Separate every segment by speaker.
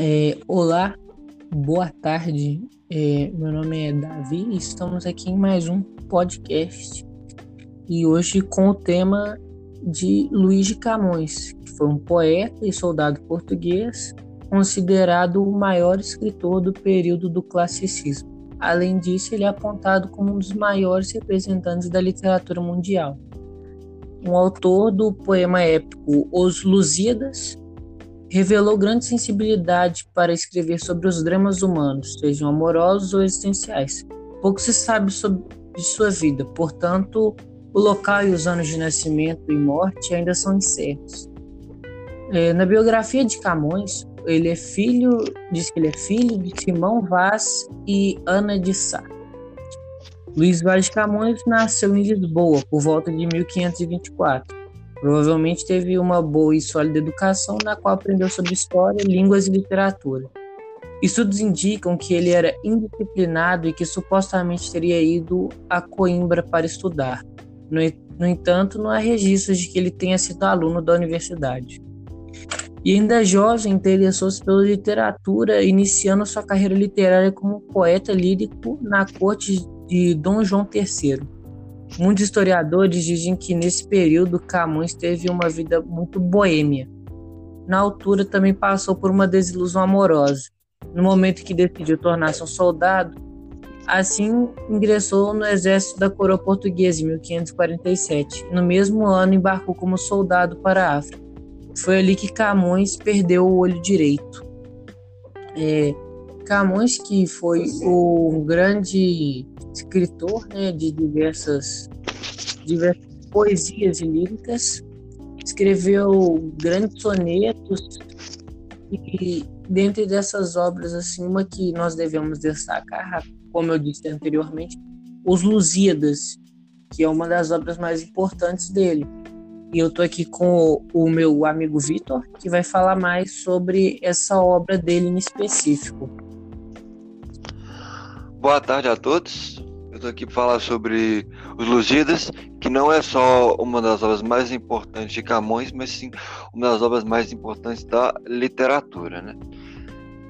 Speaker 1: É, olá, boa tarde. É, meu nome é Davi e estamos aqui em mais um podcast. E hoje com o tema de Luís de Camões, que foi um poeta e soldado português, considerado o maior escritor do período do classicismo. Além disso, ele é apontado como um dos maiores representantes da literatura mundial. Um autor do poema épico Os Lusíadas, revelou grande sensibilidade para escrever sobre os dramas humanos, sejam amorosos ou existenciais. Pouco se sabe sobre sua vida, portanto, o local e os anos de nascimento e morte ainda são incertos. É, na biografia de Camões, ele é filho, diz que ele é filho de Simão Vaz e Ana de Sá. Luís Vaz de Camões nasceu em Lisboa por volta de 1524. Provavelmente teve uma boa e sólida educação na qual aprendeu sobre história, línguas e literatura. Estudos indicam que ele era indisciplinado e que supostamente teria ido a Coimbra para estudar. No, no entanto, não há registros de que ele tenha sido aluno da universidade. E ainda jovem, interessou-se pela literatura, iniciando sua carreira literária como poeta lírico na corte de Dom João III. Muitos historiadores dizem que nesse período Camões teve uma vida muito boêmia. Na altura também passou por uma desilusão amorosa. No momento que decidiu tornar-se um soldado, assim ingressou no exército da coroa portuguesa em 1547. No mesmo ano embarcou como soldado para a África. Foi ali que Camões perdeu o olho direito. É, Camões, que foi o grande escritor né, de diversas, diversas poesias e líricas, escreveu grandes sonetos e dentre dessas obras assim uma que nós devemos destacar, como eu disse anteriormente, Os Lusíadas, que é uma das obras mais importantes dele. E eu tô aqui com o meu amigo Vitor, que vai falar mais sobre essa obra dele em específico.
Speaker 2: Boa tarde a todos. Eu estou aqui para falar sobre Os Lusíadas, que não é só uma das obras mais importantes de Camões, mas sim uma das obras mais importantes da literatura, né?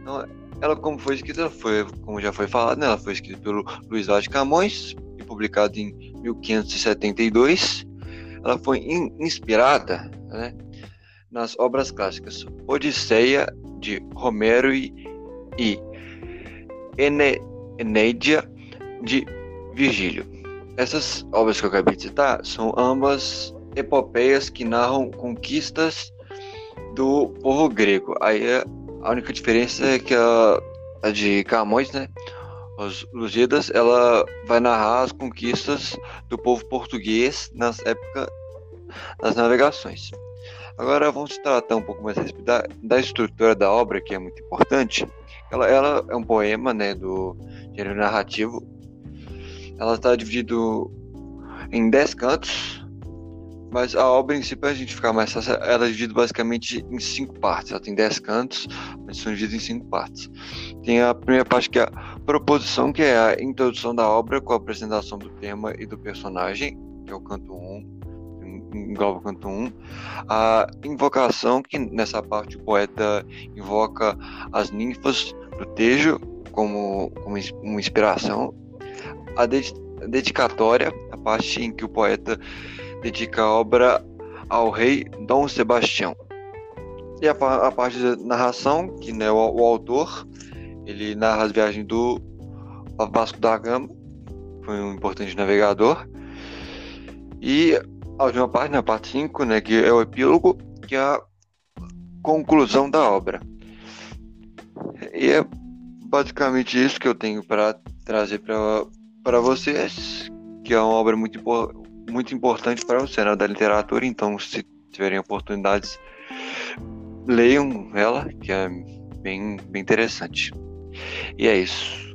Speaker 2: Então, ela como foi escrita, foi, como já foi falado, né? ela foi escrita pelo Luiz Vaz de Camões e publicada em 1572. Ela foi in, inspirada, né, nas obras clássicas Odisseia de Romero e, e Ene, Enéidia de Virgílio. Essas obras que eu acabei de citar são ambas epopeias que narram conquistas do povo grego. Aí a única diferença é que a, a de Camões, né, os Lusíadas, ela vai narrar as conquistas do povo português nas épocas das navegações. Agora vamos tratar um pouco mais da, da estrutura da obra, que é muito importante. Ela, ela é um poema, né, do gênero narrativo ela está dividida em 10 cantos, mas a obra em si, para a gente ficar mais fácil, ela é dividida basicamente em cinco partes. Ela tem 10 cantos, mas são divididos em cinco partes. Tem a primeira parte que é a proposição, que é a introdução da obra com a apresentação do tema e do personagem, que é o canto 1, engloba o canto 1. A invocação, que nessa parte o poeta invoca as ninfas do Tejo como, como uma inspiração a, dedicatória, a parte em que o poeta dedica a obra ao rei Dom Sebastião. E a, a parte da narração, que né, o, o, autor ele narra as viagens do Vasco da Gama, foi um importante navegador. E a última parte, na parte 5, né, que é o epílogo, que é a conclusão da obra. E é basicamente isso que eu tenho para trazer para vocês, que é uma obra muito, muito importante para o cenário da literatura, então se tiverem oportunidades, leiam ela, que é bem, bem interessante. E é isso.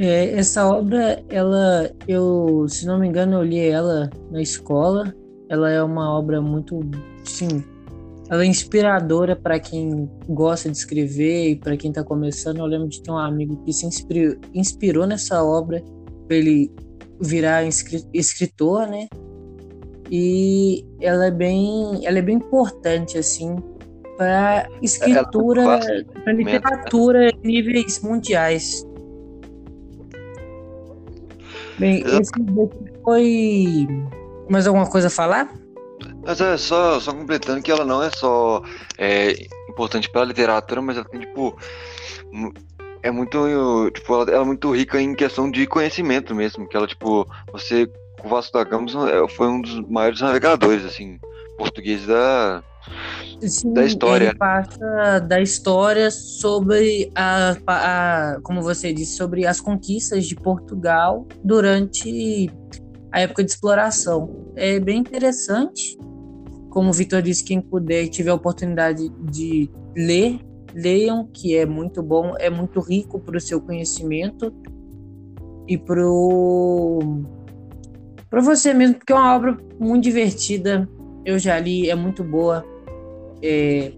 Speaker 1: É, essa obra, ela, eu, se não me engano, eu li ela na escola. Ela é uma obra muito, sim, ela é inspiradora para quem gosta de escrever e para quem está começando. Eu lembro de ter um amigo que se inspirou, inspirou nessa obra para ele virar escritor, né? E ela é bem, ela é bem importante assim para escritura, para literatura em níveis mundiais. Bem, esse foi. Mais alguma coisa a falar?
Speaker 2: Mas é só, só completando que ela não é só é, importante para a literatura, mas ela tem, tipo. É muito. Tipo, ela, ela, é muito rica em questão de conhecimento mesmo. Que ela, tipo, você, o Vasco da Gama é, foi um dos maiores navegadores, assim, portugueses da,
Speaker 1: Sim,
Speaker 2: da história.
Speaker 1: Ele passa da história sobre a, a, como você disse, sobre as conquistas de Portugal durante a época de exploração. É bem interessante. Como o Vitor disse, quem puder e tiver a oportunidade de ler, leiam, que é muito bom, é muito rico para o seu conhecimento e para para você mesmo, porque é uma obra muito divertida. Eu já li, é muito boa. É...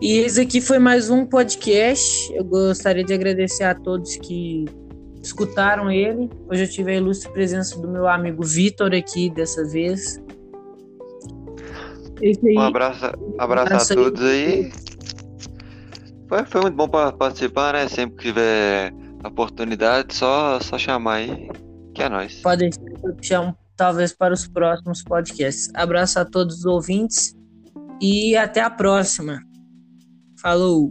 Speaker 1: E esse aqui foi mais um podcast. Eu gostaria de agradecer a todos que escutaram ele. Hoje eu tive a ilustre presença do meu amigo Vitor aqui dessa vez.
Speaker 2: Aí, um abraço, abraço, abraço a todos aí. Foi, foi muito bom para participar, né? Sempre que tiver oportunidade, só, só chamar aí, que é nós.
Speaker 1: Pode chamar, talvez para os próximos podcasts. Abraço a todos os ouvintes e até a próxima. Falou!